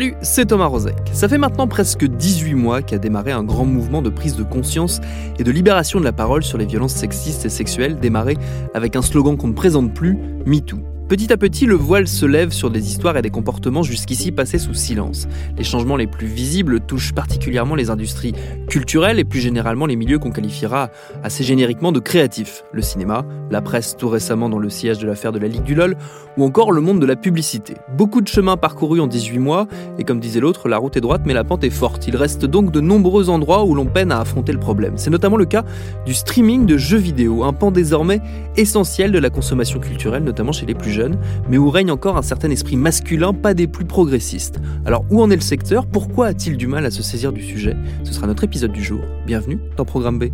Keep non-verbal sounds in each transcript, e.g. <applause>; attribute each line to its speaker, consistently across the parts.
Speaker 1: Salut, c'est Thomas Rozek. Ça fait maintenant presque 18 mois qu'a démarré un grand mouvement de prise de conscience et de libération de la parole sur les violences sexistes et sexuelles, démarré avec un slogan qu'on ne présente plus, MeToo. Petit à petit, le voile se lève sur des histoires et des comportements jusqu'ici passés sous silence. Les changements les plus visibles touchent particulièrement les industries culturelles et plus généralement les milieux qu'on qualifiera assez génériquement de créatifs. Le cinéma, la presse tout récemment dans le sillage de l'affaire de la Ligue du LOL, ou encore le monde de la publicité. Beaucoup de chemins parcourus en 18 mois, et comme disait l'autre, la route est droite mais la pente est forte. Il reste donc de nombreux endroits où l'on peine à affronter le problème. C'est notamment le cas du streaming de jeux vidéo, un pan désormais essentiel de la consommation culturelle, notamment chez les plus jeunes mais où règne encore un certain esprit masculin, pas des plus progressistes. Alors où en est le secteur? Pourquoi a-t-il du mal à se saisir du sujet? Ce sera notre épisode du jour. Bienvenue dans Programme B.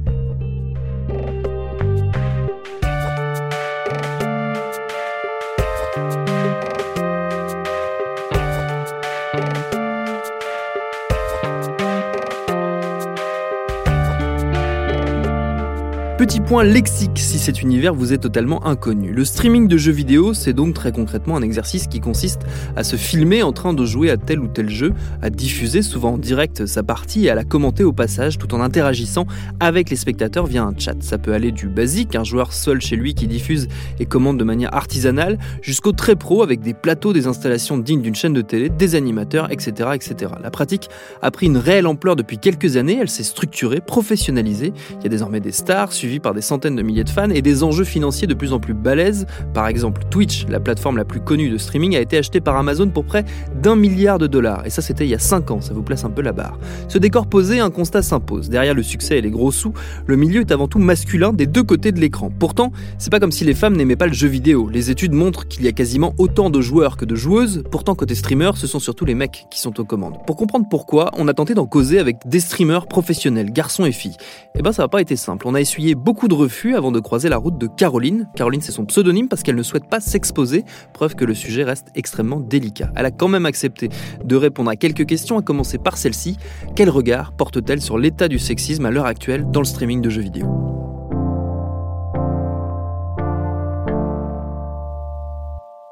Speaker 1: point lexique si cet univers vous est totalement inconnu. Le streaming de jeux vidéo, c'est donc très concrètement un exercice qui consiste à se filmer en train de jouer à tel ou tel jeu, à diffuser souvent en direct sa partie et à la commenter au passage tout en interagissant avec les spectateurs via un chat. Ça peut aller du basique, un joueur seul chez lui qui diffuse et commande de manière artisanale, jusqu'au très pro avec des plateaux, des installations dignes d'une chaîne de télé, des animateurs, etc., etc. La pratique a pris une réelle ampleur depuis quelques années, elle s'est structurée, professionnalisée. Il y a désormais des stars, suivi par des centaines de milliers de fans et des enjeux financiers de plus en plus balèzes. Par exemple, Twitch, la plateforme la plus connue de streaming, a été achetée par Amazon pour près d'un milliard de dollars. Et ça, c'était il y a 5 ans, ça vous place un peu la barre. Ce décor posé, un constat s'impose. Derrière le succès et les gros sous, le milieu est avant tout masculin des deux côtés de l'écran. Pourtant, c'est pas comme si les femmes n'aimaient pas le jeu vidéo. Les études montrent qu'il y a quasiment autant de joueurs que de joueuses. Pourtant, côté streamer, ce sont surtout les mecs qui sont aux commandes. Pour comprendre pourquoi, on a tenté d'en causer avec des streamers professionnels, garçons et filles. Et eh ben, ça n'a pas été simple. On a essuyé beaucoup de refus avant de croiser la route de Caroline. Caroline, c'est son pseudonyme parce qu'elle ne souhaite pas s'exposer, preuve que le sujet reste extrêmement délicat. Elle a quand même accepté de répondre à quelques questions, à commencer par celle-ci. Quel regard porte-t-elle sur l'état du sexisme à l'heure actuelle dans le streaming de jeux vidéo?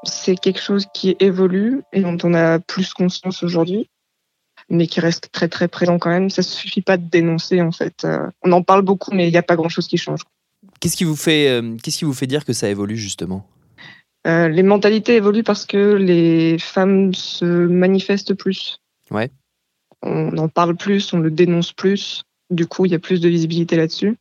Speaker 2: C'est quelque chose qui évolue et dont on a plus conscience aujourd'hui mais qui reste très très présent quand même. Ça suffit pas de dénoncer en fait. Euh, on en parle beaucoup, mais il n'y a pas grand chose qui change.
Speaker 1: Qu'est-ce qui vous fait, euh, qu'est-ce qui vous fait dire que ça évolue justement?
Speaker 2: Euh, Les mentalités évoluent parce que les femmes se manifestent plus.
Speaker 1: Ouais.
Speaker 2: On en parle plus, on le dénonce plus. Du coup, il y a plus de visibilité là-dessus.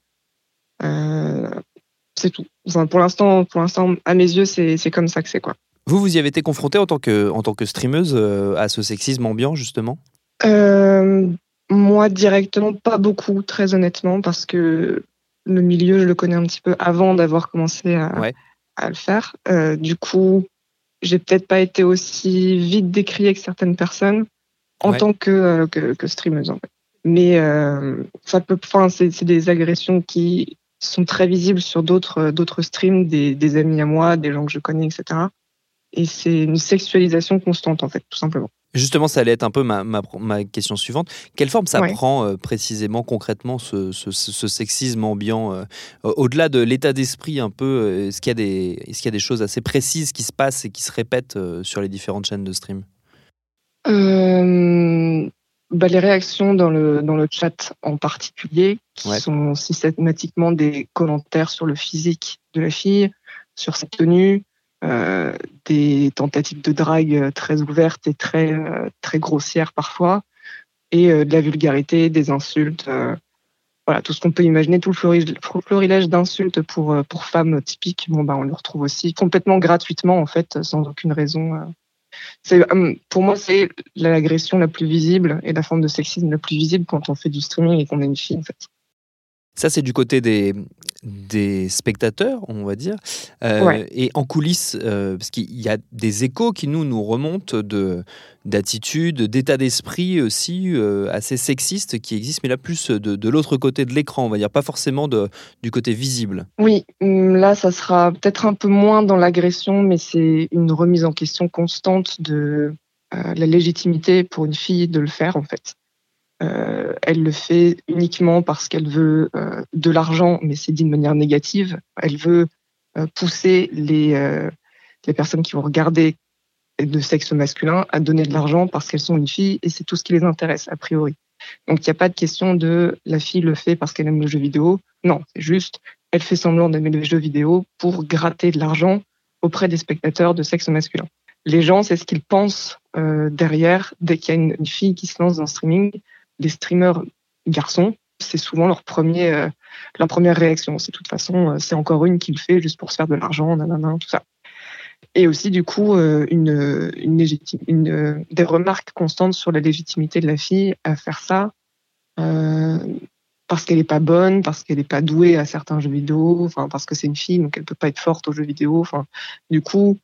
Speaker 2: c'est tout. pour l'instant, pour l'instant, à mes yeux, c'est comme ça que c'est quoi.
Speaker 1: Vous, vous y avez été confronté en tant que, en tant que streameuse à ce sexisme ambiant, justement?
Speaker 2: Moi, directement, pas beaucoup, très honnêtement, parce que le milieu, je le connais un petit peu avant d'avoir commencé à, à, le faire. Euh, du coup, j'ai peut-être pas été aussi vite décriée que certaines personnes en tant que, euh, que, que, streameuse. En fait. Mais euh, ça peut, enfin, c'est des agressions qui sont très visibles sur d'autres d'autres streams, des, des, amis à moi, des gens que je connais, etc. et c'est une sexualisation constante en fait, tout simplement.
Speaker 1: Justement, ça allait être un peu ma, ma, question suivante. Quelle forme ça prend euh, précisément, concrètement, ce, ce, sexisme ambiant euh, Au-delà de l'état d'esprit, un peu, euh, est-ce qu'il y, est qu'il y, a des choses assez précises qui se passent et qui se répètent sur les différentes chaînes de stream?
Speaker 2: Bah, Les réactions dans le, dans le chat en particulier, qui sont systématiquement des commentaires sur le physique de la fille, sur sa tenue, des tentatives de drague très ouvertes et très, euh, très grossières parfois, et euh, de la vulgarité, des insultes voilà, tout ce qu'on peut imaginer, tout le florilège d'insultes pour, pour femmes typiques, bon, bah, on le retrouve aussi complètement gratuitement, en fait, sans aucune raison. Pour moi, c'est l'agression la plus visible et la forme de sexisme la plus visible quand on fait du streaming et qu'on est une fille, en fait.
Speaker 1: Ça, c'est du côté des, des spectateurs, on va dire. Euh, et en coulisses, euh, parce qu'il y a des échos qui nous, nous remontent de, d'attitudes, d'état d'esprit aussi euh, assez sexistes qui existent, mais là plus de, de l'autre côté de l'écran, on va dire, pas forcément de, du côté visible.
Speaker 2: Oui, hum, là, ça sera peut-être un peu moins dans l'agression, mais c'est une remise en question constante de la légitimité pour une fille de le faire, en fait. Euh, elle le fait uniquement parce qu'elle veut euh, de l'argent, mais c'est dit de manière négative. Elle veut euh, pousser les, les personnes qui vont regarder de sexe masculin à donner de l'argent parce qu'elles sont une fille et c'est tout ce qui les intéresse a priori. Donc il n'y a pas de question de la fille le fait parce qu'elle aime le jeu vidéo. Non, c'est juste elle fait semblant d'aimer le jeu vidéo pour gratter de l'argent auprès des spectateurs de sexe masculin. Les gens, c'est ce qu'ils pensent derrière dès qu'il y a une, fille qui se lance dans le streaming les streamers garçons, c'est souvent leur, premier, euh, première réaction. C'est de toute façon, euh, c'est encore une qui le fait juste pour se faire de l'argent, nanana, tout ça. Et aussi, du coup, euh, une, une, des remarques constantes sur la légitimité de la fille à faire ça, parce qu'elle n'est pas bonne, parce qu'elle n'est pas douée à certains jeux vidéo, parce que c'est une fille, donc elle peut pas être forte aux jeux vidéo. Du coup,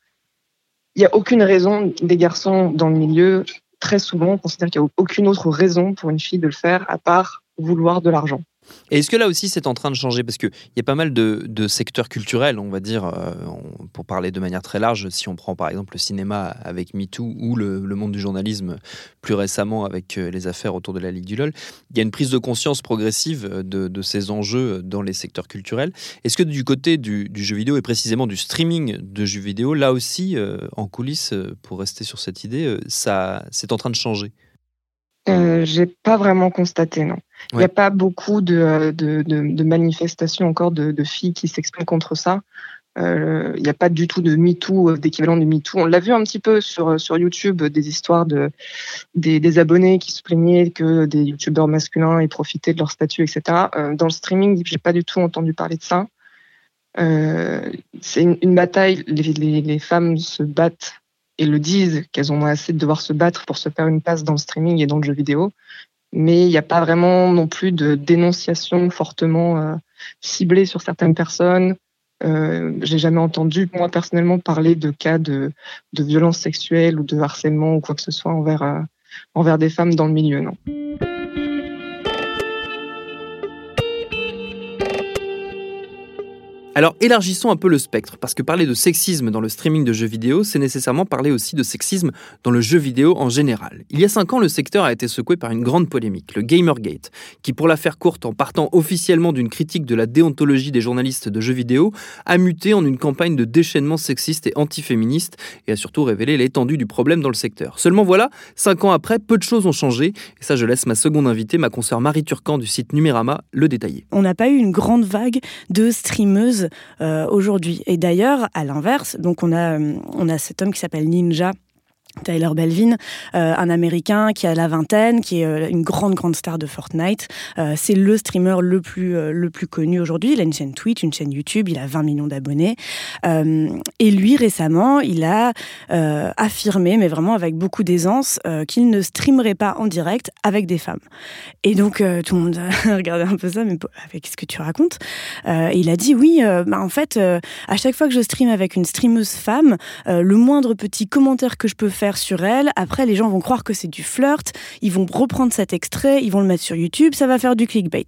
Speaker 2: il n'y a aucune raison des garçons dans le milieu très souvent, on considère qu'il n'y a aucune autre raison pour une fille de le faire à part vouloir de l'argent.
Speaker 1: Et est-ce que là aussi c'est en train de changer? Parce qu'il y a pas mal de, secteurs culturels, on va dire, euh, pour parler de manière très large, si on prend par exemple le cinéma avec MeToo ou le, monde du journalisme plus récemment avec euh, les affaires autour de la Ligue du LOL, il y a une prise de conscience progressive de, ces enjeux dans les secteurs culturels. Est-ce que du côté du, jeu vidéo et précisément du streaming de jeux vidéo, là aussi, euh, en coulisses, pour rester sur cette idée, ça c'est en train de changer?
Speaker 2: Euh, j'ai pas vraiment constaté, non. Il n'y a pas beaucoup de, de, de, manifestations encore de, filles qui s'expriment contre ça. Euh, il n'y a pas du tout de MeToo, euh, d'équivalent de MeToo. On l'a vu un petit peu sur, sur YouTube, des histoires de, des, des abonnés qui se plaignaient que des YouTubeurs masculins aient profité de leur statut, etc. dans le streaming, j'ai pas du tout entendu parler de ça. c'est une, une, bataille, les, les, les femmes se battent et le disent qu'elles ont assez de devoir se battre pour se faire une place dans le streaming et dans le jeu vidéo. Mais il n'y a pas vraiment non plus de dénonciation fortement euh, ciblée sur certaines personnes. Euh, J'ai jamais entendu, moi personnellement, parler de cas de, de violence sexuelle ou de harcèlement ou quoi que ce soit envers, euh, envers des femmes dans le milieu, non.
Speaker 1: Alors élargissons un peu le spectre, parce que parler de sexisme dans le streaming de jeux vidéo, c'est nécessairement parler aussi de sexisme dans le jeu vidéo en général. Il y a cinq ans, le secteur a été secoué par une grande polémique, le Gamergate, qui pour la faire courte en partant officiellement d'une critique de la déontologie des journalistes de jeux vidéo, a muté en une campagne de déchaînement sexiste et antiféministe, et a surtout révélé l'étendue du problème dans le secteur. Seulement voilà, cinq ans après, peu de choses ont changé, et ça je laisse ma seconde invitée, ma consoeur Marie Turcan du site Numérama, le détailler.
Speaker 3: On n'a pas eu une grande vague de streameuses aujourd'hui. Et d'ailleurs, à l'inverse, donc on a, on a cet homme qui s'appelle Ninja, Tyler Belvin, euh, un Américain qui a la vingtaine, qui est euh, une grande grande star de Fortnite. Euh, c'est le streamer le plus le plus connu aujourd'hui. Il a une chaîne Twitch, une chaîne YouTube. Il a 20 millions d'abonnés. et lui récemment, il a affirmé, mais vraiment avec beaucoup d'aisance, qu'il ne streamerait pas en direct avec des femmes. Et donc tout le monde a <laughs> regardé un peu ça, mais avec ce que tu racontes. il a dit oui. Bah, en fait, à chaque fois que je stream avec une streameuse femme, le moindre petit commentaire que je peux faire faire sur elle. Après, les gens vont croire que c'est du flirt. Ils vont reprendre cet extrait, ils vont le mettre sur YouTube. Ça va faire du clickbait.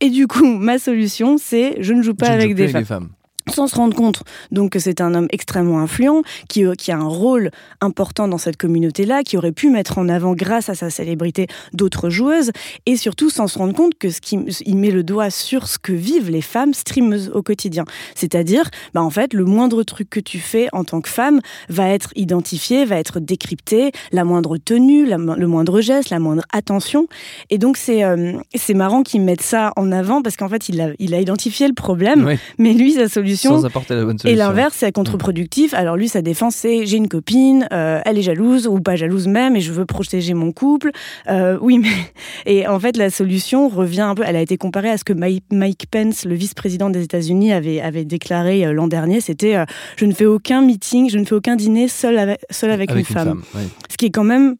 Speaker 3: Et du coup, <laughs> ma solution, c'est je ne joue pas avec, des, femmes. Sans se rendre compte donc que c'est un homme extrêmement influent, qui, qui a un rôle important dans cette communauté-là, qui aurait pu mettre en avant grâce à sa célébrité d'autres joueuses, et surtout sans se rendre compte que ce qui il met le doigt sur ce que vivent les femmes streameuses au quotidien. C'est-à-dire, bah en fait, le moindre truc que tu fais en tant que femme va être identifié, va être décrypté, la moindre tenue, le moindre geste, la moindre attention. Et donc c'est euh, marrant qu'ils mettent ça en avant parce qu'en fait il a il a identifié le problème, mais lui sa solution
Speaker 1: sans apporter la bonne solution.
Speaker 3: Et l'inverse, c'est contre-productif. Alors lui, sa défense, c'est j'ai une copine, euh, elle est jalouse ou pas jalouse même, et je veux protéger mon couple. Euh, oui, mais <laughs> et en fait, la solution revient un peu. Elle a été comparée à ce que Mike Pence, le vice-président des États-Unis, avait avait déclaré euh, l'an dernier. C'était je ne fais aucun meeting, je ne fais aucun dîner seul avec seul avec, une, femme. Ce qui est quand même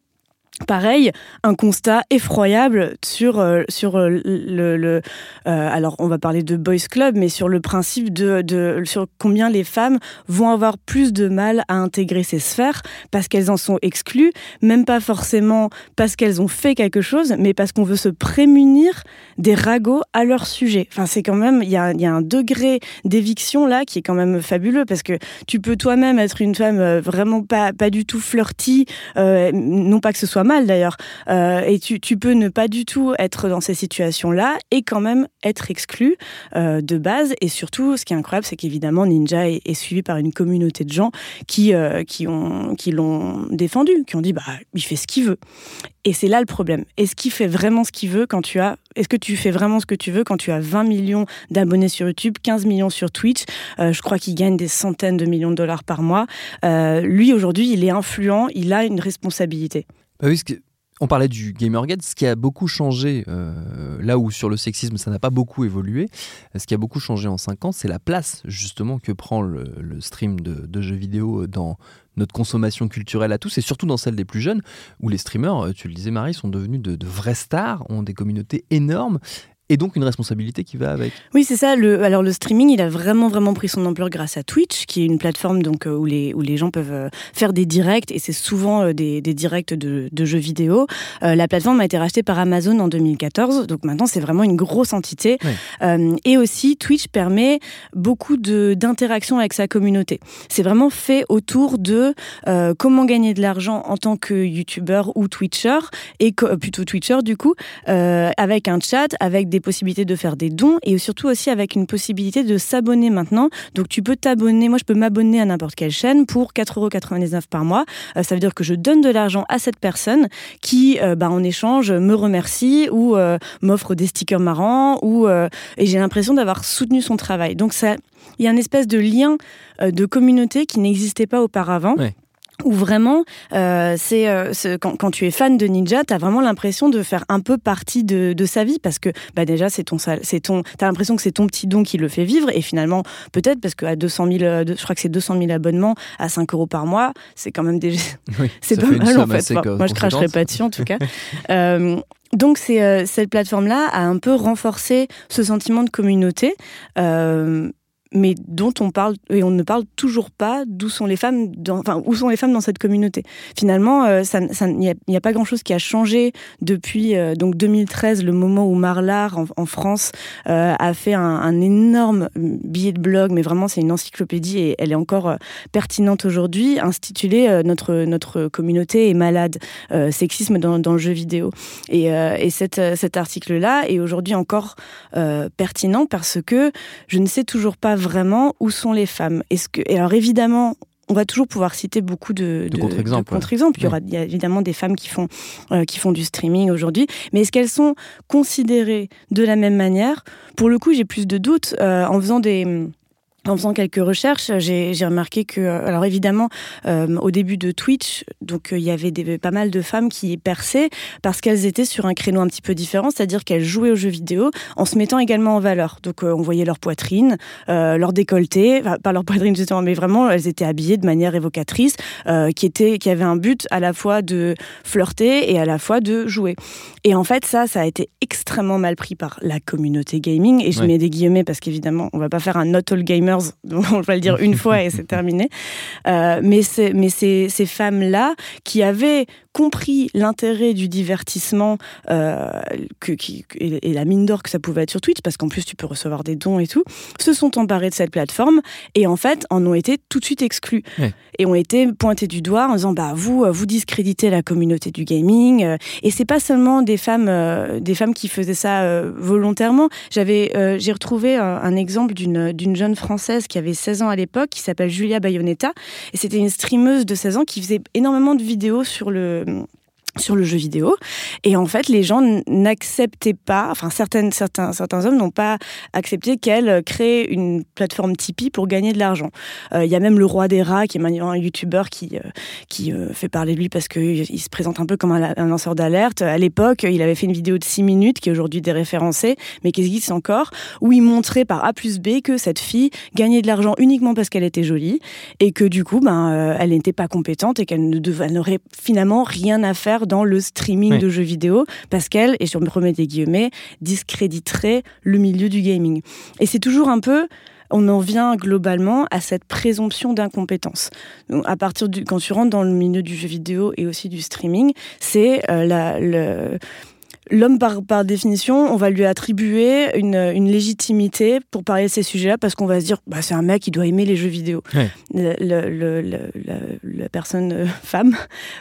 Speaker 3: Pareil, un constat effroyable sur euh, sur euh, le, euh, alors on va parler de boys club mais sur le principe de, de sur combien les femmes vont avoir plus de mal à intégrer ces sphères parce qu'elles en sont exclues, même pas forcément parce qu'elles ont fait quelque chose, mais parce qu'on veut se prémunir des ragots à leur sujet. Enfin c'est quand même il y a, y a un degré d'éviction là qui est quand même fabuleux parce que tu peux toi-même être une femme vraiment pas pas du tout flirty, non pas que ce soit mal d'ailleurs. Euh, et tu, peux ne pas du tout être dans ces situations-là et quand même être exclu euh, de base. Et surtout, ce qui est incroyable, c'est qu'évidemment, Ninja est, suivi par une communauté de gens qui, euh, qui, ont, qui l'ont défendu, qui ont dit bah, il fait ce qu'il veut. Et c'est là le problème. Est-ce qu'il fait vraiment ce qu'il veut quand tu as. Est-ce que tu fais vraiment ce que tu veux quand tu as 20 millions d'abonnés sur YouTube, 15 millions sur Twitch Je crois qu'il gagne des centaines de millions de dollars par mois. lui, aujourd'hui, il est influent, il a une responsabilité.
Speaker 1: Bah on parlait du Gamergate, ce qui a beaucoup changé, euh, là où sur le sexisme ça n'a pas beaucoup évolué, ce qui a beaucoup changé en 5 ans, c'est la place justement que prend le, stream de, jeux vidéo dans notre consommation culturelle à tous, et surtout dans celle des plus jeunes, où les streamers, euh, tu le disais Marie, sont devenus de, de vraies stars, ont des communautés énormes, et donc une responsabilité qui va avec.
Speaker 3: Oui, c'est ça. Le, alors le streaming, il a vraiment vraiment pris son ampleur grâce à Twitch, qui est une plateforme donc euh, où les où les gens peuvent euh, faire des directs et c'est souvent euh, des, des, directs de, de, jeux vidéo. la plateforme a été rachetée par Amazon en 2014, donc maintenant c'est vraiment une grosse entité. et aussi Twitch permet beaucoup de d'interaction avec sa communauté. C'est vraiment fait autour de comment gagner de l'argent en tant que YouTuber ou Twitcher et plutôt Twitcher du coup, avec un chat, avec des possibilités de faire des dons et surtout aussi avec une possibilité de s'abonner maintenant. Donc tu peux t'abonner, moi je peux m'abonner à n'importe quelle chaîne pour 4,99€ par mois. Euh, ça veut dire que je donne de l'argent à cette personne qui, euh, bah, en échange, me remercie ou euh, m'offre des stickers marrants ou et j'ai l'impression d'avoir soutenu son travail. Donc ça, il y a une espèce de lien de communauté qui n'existait pas auparavant où vraiment, euh, c'est euh, quand, quand, tu es fan de Ninja, tu as vraiment l'impression de faire un peu partie de, de sa vie parce que bah déjà c'est ton c'est ton t'as l'impression que c'est ton petit don qui le fait vivre et finalement peut-être parce qu'à 200 000 euh, je crois que c'est 200 000 abonnements à 5 euros par mois c'est quand même déjà <laughs> <laughs> c'est pas mal en fait. moi je cracherai pas dessus en tout cas. <laughs> euh, donc c'est euh, cette plateforme là a un peu renforcé ce sentiment de communauté mais dont on parle et on ne parle toujours pas d'où sont les femmes, dans, enfin où sont les femmes dans cette communauté. Finalement, euh, il n'y a, pas grand chose qui a changé depuis euh, donc 2013, le moment où Marlar en, France euh, a fait un, énorme billet de blog, mais vraiment c'est une encyclopédie et elle est encore pertinente aujourd'hui, intitulée notre notre communauté est malade, sexisme dans, dans, le jeu vidéo. Et, et cet, cet article-là est aujourd'hui encore pertinent parce que je ne sais toujours pas vraiment où sont les femmes. Est-ce que alors évidemment on va toujours pouvoir citer beaucoup de,
Speaker 1: contre-exemples.
Speaker 3: Il, y aura, il y a évidemment des femmes qui font, euh, qui font du streaming aujourd'hui, mais est-ce qu'elles sont considérées de la même manière? Pour le coup, j'ai plus de doutes euh, en faisant des en faisant quelques recherches, j'ai remarqué que, euh, alors évidemment, euh, au début de Twitch, donc euh, il y avait des, pas mal de femmes qui perçaient parce qu'elles étaient sur un créneau un petit peu différent, c'est-à-dire qu'elles jouaient aux jeux vidéo en se mettant également en valeur. Donc on voyait leur poitrine, leur décolleté, enfin, pas leur poitrine justement, mais vraiment elles étaient habillées de manière évocatrice, qui était, qui avait un but à la fois de flirter et à la fois de jouer. Et en fait, ça, ça a été extrêmement mal pris par la communauté gaming. Et je mets des guillemets parce qu'évidemment, on va pas faire un not all gamer donc <laughs> on va le dire une fois et c'est terminé. Euh, mais mais ces, ces femmes-là qui avaient compris l'intérêt du divertissement euh, que, qui, et, la mine d'or que ça pouvait être sur Twitch, parce qu'en plus tu peux recevoir des dons et tout, se sont emparés de cette plateforme et en fait en ont été tout de suite exclus et ont été pointés du doigt en disant bah vous vous discréditez la communauté du gaming euh, et c'est pas seulement des femmes euh, des femmes qui faisaient ça volontairement. J'avais j'ai retrouvé un, un exemple d'une d'une jeune française qui avait 16 ans à l'époque qui s'appelle Julia Bayonetta. Et c'était une streameuse de 16 ans qui faisait énormément de vidéos sur le sur le jeu vidéo. Et en fait, les gens n'acceptaient pas, enfin certaines, certains, certains hommes n'ont pas accepté qu'elle crée une plateforme Tipeee pour gagner de l'argent. Euh, il y a même le roi des rats, qui est maintenant un youtubeur qui, euh, qui euh, fait parler de lui parce qu'il se présente un peu comme un, lanceur d'alerte. À l'époque, il avait fait une vidéo de 6 minutes qui est aujourd'hui déréférencée, mais qui existe encore, où il montrait par A plus B que cette fille gagnait de l'argent uniquement parce qu'elle était jolie et que du coup, ben, elle n'était pas compétente et qu'elle n'aurait finalement rien à faire dans le streaming de jeux vidéo parce qu'elle, et je me remets des guillemets, discréditerait le milieu du gaming. Et c'est toujours un peu on en vient globalement à cette présomption d'incompétence. À partir du quand tu rentres dans le milieu du jeu vidéo et aussi du streaming, c'est euh, la le l'homme, par, par définition, on va lui attribuer une, une légitimité pour parler de ces sujets-là parce qu'on va se dire, bah, c'est un mec qui doit aimer les jeux vidéo. Le, le, le, la personne euh, <laughs> femme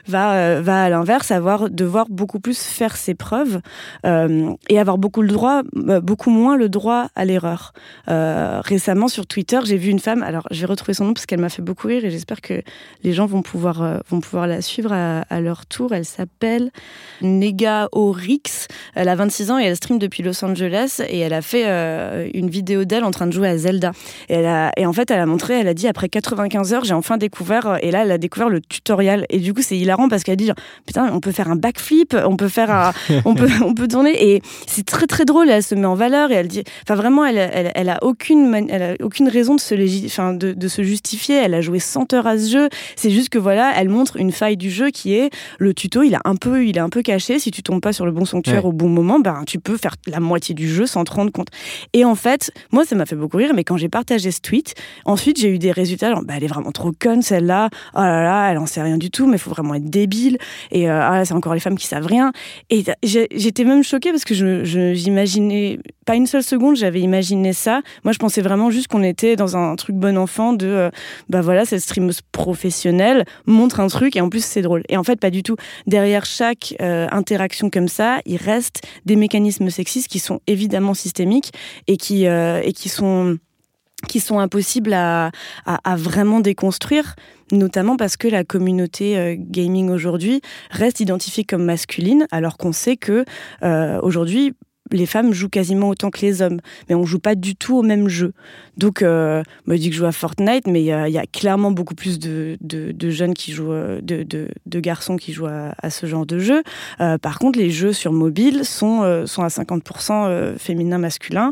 Speaker 3: va, euh, va à l'inverse avoir devoir beaucoup plus faire ses preuves euh, et avoir beaucoup le droit, beaucoup moins le droit à l'erreur. récemment sur Twitter, j'ai vu une femme. Alors, je vais retrouver son nom parce qu'elle m'a fait beaucoup rire et j'espère que les gens vont pouvoir vont pouvoir la suivre à, à leur tour. Elle s'appelle Nega Orix. Elle a 26 ans et elle stream depuis Los Angeles et elle a fait euh, une vidéo d'elle en train de jouer à Zelda. Et, elle a, et en fait, elle a montré, elle a dit après 95 heures, j'ai enfin découvert, et là, elle a découvert le tutoriel. Et du coup, c'est hilarant parce qu'elle dit, putain, on peut faire un backflip, on peut faire un, <laughs> on peut, on peut tourner. Et c'est très, très drôle. elle se met en valeur et elle dit, enfin, vraiment, elle, elle, elle a aucune, elle a aucune raison de se, enfin, de, de se justifier. Elle a joué 100 heures à ce jeu. C'est juste que voilà, elle montre une faille du jeu qui est le tuto, il, a un peu, il est un peu caché. Si tu tombes pas sur le bon son au bon moment, ben, tu peux faire la moitié du jeu sans te rendre compte. Et en fait, moi, ça m'a fait beaucoup rire, mais quand j'ai partagé ce tweet, ensuite, j'ai eu des résultats, genre, bah, elle est vraiment trop conne, celle-là. Oh là là, elle en sait rien du tout, mais il faut vraiment être débile. Et euh, ah, c'est encore les femmes qui savent rien. Et j'étais même choquée parce que j'imaginais, pas une seule seconde, j'avais imaginé ça. Moi, je pensais vraiment juste qu'on était dans un truc bon enfant de, euh, bah voilà, cette streameuse professionnelle montre un truc et en plus, c'est drôle. Et en fait, pas du tout. Derrière chaque euh, interaction comme ça, il reste des mécanismes sexistes qui sont évidemment systémiques et qui, euh, et qui sont qui sont impossibles à, à, vraiment déconstruire, notamment parce que la communauté euh, gaming aujourd'hui reste identifiée comme masculine, alors qu'on sait que euh, aujourd'hui les femmes jouent quasiment autant que les hommes, mais on joue pas du tout au même jeu. Donc, euh, moi, je dis que je joue à Fortnite, mais il y, a clairement beaucoup plus de, jeunes qui jouent, euh, de, garçons qui jouent à, ce genre de jeu. Euh, par contre, les jeux sur mobile sont, à 50% féminin masculin,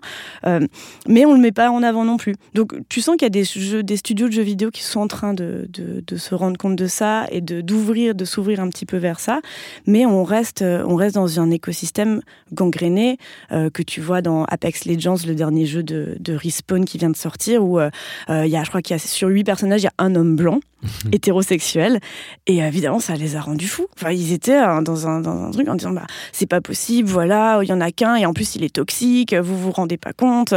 Speaker 3: mais on le met pas en avant non plus. Donc, tu sens qu'il y a des, studios de jeux vidéo qui sont en train de, se rendre compte de ça et d'ouvrir, de s'ouvrir un petit peu vers ça, mais on reste, on reste dans un écosystème gangréné euh, que tu vois dans Apex Legends, le dernier jeu de, de Respawn qui vient de sortir, où euh, euh, il y a, je crois qu'il y a sur huit personnages, il y a un homme blanc. <laughs> hétérosexuels. Et évidemment, ça les a rendus fous. Enfin, ils étaient dans, un, dans un truc en disant bah, c'est pas possible, voilà, il y en a qu'un, et en plus, il est toxique, vous vous rendez pas compte,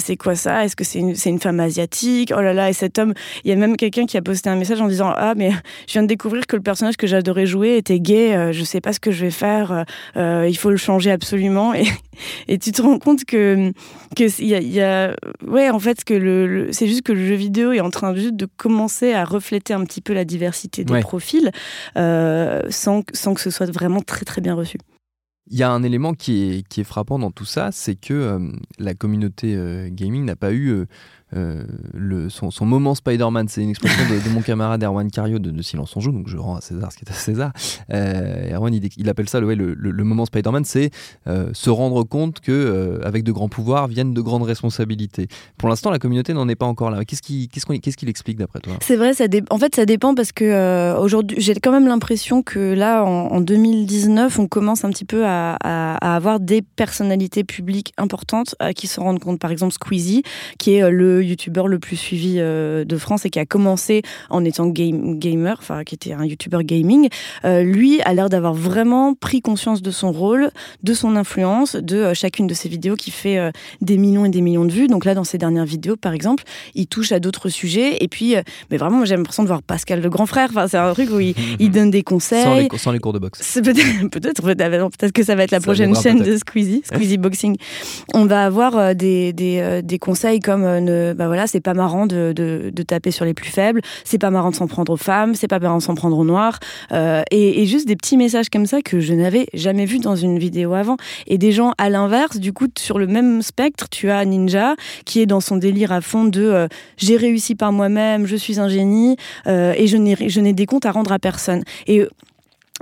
Speaker 3: c'est quoi ça Est-ce que c'est une, une, femme asiatique Oh là là, et cet homme, il y a même quelqu'un qui a posté un message en disant Ah, mais <laughs> je viens de découvrir que le personnage que j'adorais jouer était gay, euh, je sais pas ce que je vais faire, euh, il faut le changer absolument. Et, et tu te rends compte que, que y, y, a. Ouais, en fait, que le c'est juste que le jeu vidéo est en train juste de commencer à refléter un petit peu la diversité des profils euh, sans, sans que ce soit vraiment très très bien reçu.
Speaker 1: Il y a un élément qui est, qui est frappant dans tout ça, c'est que euh, la communauté euh, gaming n'a pas eu euh, le, son, moment Spider-Man, c'est une expression de, mon camarade Erwan Cario de, de, Silence on joue, donc je rends à César ce qui est à César. Euh, Erwan, il, appelle ça le, le, le moment Spider-Man, c'est euh, se rendre compte que avec de grands pouvoirs viennent de grandes responsabilités. Pour l'instant, la communauté n'en est pas encore là. Qu'est-ce qu'il qu qu qu explique d'après toi?
Speaker 3: C'est vrai, ça en fait, ça dépend parce que aujourd'hui, j'ai quand même l'impression que là, en, en, 2019, on commence un petit peu à, à, à avoir des personnalités publiques importantes qui se rendent compte. Par exemple, Squeezie, qui est le le youtubeur le plus suivi de France et qui a commencé en étant game, gamer, enfin qui était un youtubeur gaming, lui a l'air d'avoir vraiment pris conscience de son rôle, de son influence, de chacune de ses vidéos qui fait des millions et des millions de vues. Donc là, dans ses dernières vidéos, par exemple, il touche à d'autres sujets. Et puis, mais vraiment, j'ai l'impression de voir Pascal le grand frère. Enfin, c'est un truc où il, il <laughs> donne des conseils.
Speaker 1: Sans les, cours de boxe.
Speaker 3: Peut-être, <laughs> peut-être, que ça va être la prochaine chaîne de Squeezie, Squeezie Boxing. On va avoir euh, des, des, euh, des conseils comme euh, bah voilà, c'est pas marrant de, de, taper sur les plus faibles, c'est pas marrant de s'en prendre aux femmes, c'est pas marrant de s'en prendre aux noirs, et, et, juste des petits messages comme ça que je n'avais jamais vu dans une vidéo avant. Et des gens à l'inverse, du coup, sur le même spectre, tu as Ninja qui est dans son délire à fond de j'ai réussi par moi-même, je suis un génie, et je n'ai des comptes à rendre à personne. Et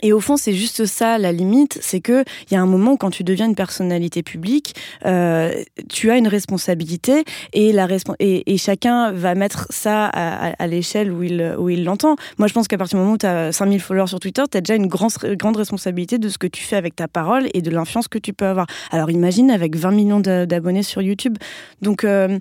Speaker 3: et au fond, c'est juste ça la limite, c'est que il y a un moment où quand tu deviens une personnalité publique, euh, tu as une responsabilité et chacun va mettre ça à, l'échelle où il où il l'entend. Moi, je pense qu'à partir du moment où tu as 5000 followers sur Twitter, tu as déjà une grande grande responsabilité de ce que tu fais avec ta parole et de l'influence que tu peux avoir. Alors imagine avec 20 millions d'abonnés sur YouTube. Donc euh,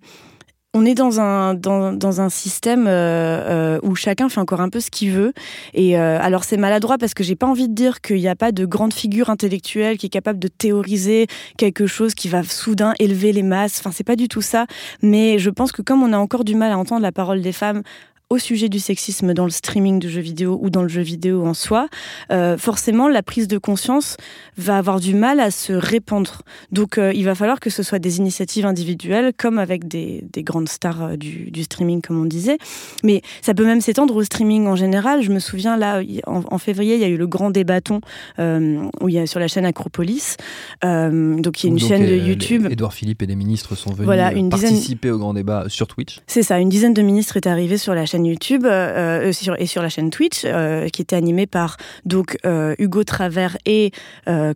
Speaker 3: on est dans un, dans, un système euh, euh, où chacun fait encore un peu ce qu'il veut. Et euh, alors c'est maladroit parce que j'ai pas envie de dire qu'il n'y a pas de grande figure intellectuelle qui est capable de théoriser quelque chose qui va soudain élever les masses. Enfin, c'est pas du tout ça. Mais je pense que comme on a encore du mal à entendre la parole des femmes au sujet du sexisme dans le streaming de jeux vidéo ou dans le jeu vidéo en soi, euh, forcément la prise de conscience va avoir du mal à se répandre. Donc euh, il va falloir que ce soit des initiatives individuelles comme avec des, des grandes stars euh, du, du, streaming comme on disait. Mais ça peut même s'étendre au streaming en général. Je me souviens là, en, février, il y a eu le grand débatton où il y a sur la chaîne Acropolis, donc il y a une chaîne de YouTube.
Speaker 1: Edouard Philippe et les ministres sont venus voilà, une participer au grand débat sur Twitch.
Speaker 3: C'est ça, une dizaine de ministres est arrivée sur la chaîne YouTube euh, sur, et sur la chaîne Twitch, euh, qui était animée par donc euh, Hugo Travers et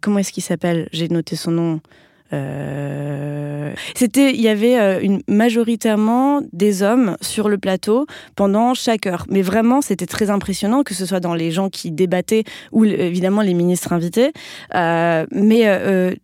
Speaker 3: comment est-ce qu'il s'appelle? J'ai noté son nom. Euh, c'était, il y avait euh, une, majoritairement des hommes sur le plateau pendant chaque heure. Mais vraiment, c'était très impressionnant, que ce soit dans les gens qui débattaient ou évidemment les ministres invités. Euh, mais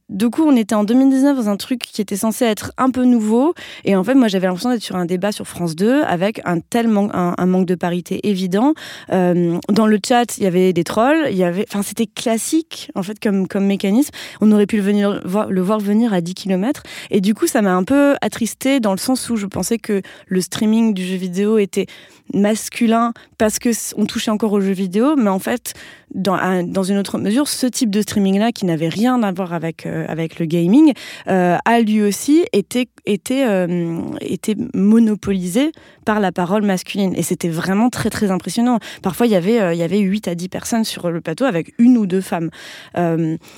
Speaker 3: du coup, on était en 2019 dans un truc qui était censé être un peu nouveau. Et en fait, moi, j'avais l'impression d'être sur un débat sur France 2 avec un tel un, manque de parité évident. dans le chat, il y avait des trolls. Il y avait, enfin, c'était classique en fait comme comme mécanisme. On aurait pu le, venir, le voir venir à 10 km. Et du coup, ça m'a un peu attristé dans le sens où je pensais que le streaming du jeu vidéo était masculin parce que on touchait encore aux jeux vidéo, mais en fait, dans, dans une autre mesure, ce type de streaming-là, qui n'avait rien à voir avec, euh, avec le gaming, euh, a lui aussi été, été, euh, été monopolisé par la parole masculine. Et c'était vraiment très, très impressionnant. Parfois, il y avait, il y avait 8 à 10 personnes sur le plateau avec une ou deux femmes.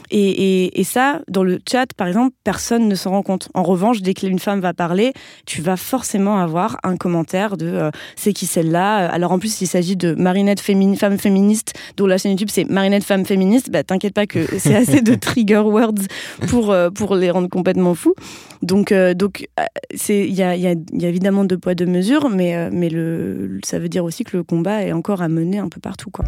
Speaker 3: Et, et, ça, dans le chat, par exemple, personne ne s'en rend compte. En revanche, dès qu'une femme va parler, tu vas forcément avoir un commentaire de c'est qui celle-là? Alors en plus, il s'agit de Marinette fémini femme féministe, dont la chaîne YouTube, c'est Marinette Femme Féministe, bah, t'inquiète pas que c'est <laughs> assez de trigger words pour, euh, pour les rendre complètement fous. Donc, euh, donc euh, il y a, y, a, y a, évidemment deux poids, deux mesures, mais, mais le, ça veut dire aussi que le combat est encore à mener un peu partout. Quoi.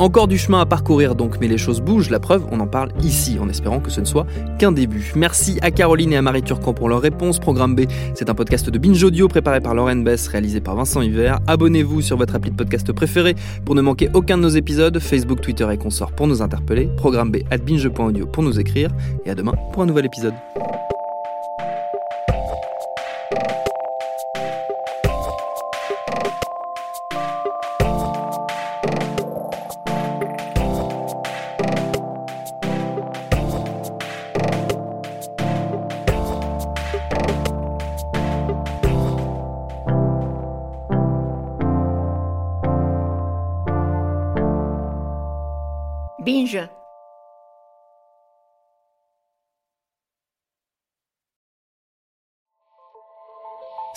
Speaker 1: Encore du chemin à parcourir donc, mais les choses bougent. La preuve, on en parle ici, en espérant que ce ne soit qu'un début. Merci à Caroline et à Marie Turcan pour leurs réponses. Programme B, c'est un podcast de Binge Audio préparé par Lauren Bess, réalisé par Vincent Hiver. Abonnez-vous sur votre appli de podcast préféré pour ne manquer aucun de nos épisodes. Facebook, Twitter et consorts pour nous interpeller. Programme B at binge.audio pour nous écrire. Et à demain pour un nouvel épisode.